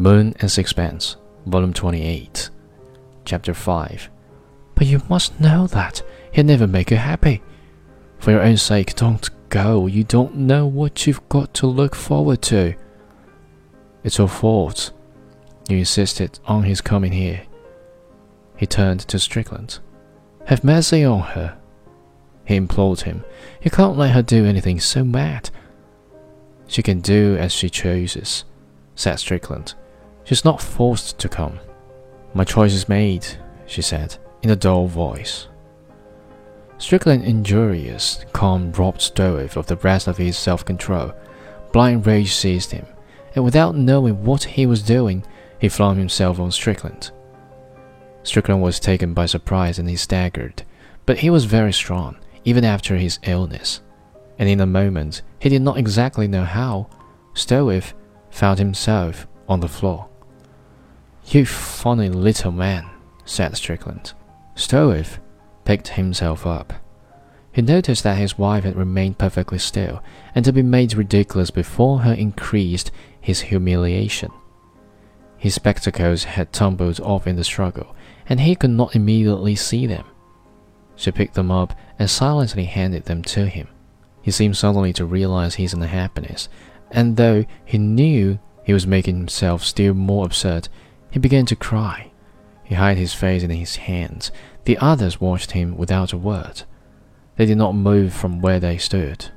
The Moon and Sixpence, Volume 28, Chapter 5. But you must know that he'll never make you happy. For your own sake, don't go. You don't know what you've got to look forward to. It's your fault. You insisted on his coming here. He turned to Strickland. Have mercy on her. He implored him. You can't let her do anything so mad. She can do as she chooses, said Strickland. She's not forced to come. My choice is made, she said, in a dull voice. Strickland, injurious, calm robbed Stroeve of the rest of his self-control. Blind rage seized him, and without knowing what he was doing, he flung himself on Strickland. Strickland was taken by surprise and he staggered, but he was very strong, even after his illness. And in a moment, he did not exactly know how, Stroeve found himself on the floor. You funny little man, said Strickland. Stroeve picked himself up. He noticed that his wife had remained perfectly still, and to be made ridiculous before her increased his humiliation. His spectacles had tumbled off in the struggle, and he could not immediately see them. She picked them up and silently handed them to him. He seemed suddenly to realize his unhappiness, and though he knew he was making himself still more absurd, he began to cry. He hid his face in his hands. The others watched him without a word. They did not move from where they stood.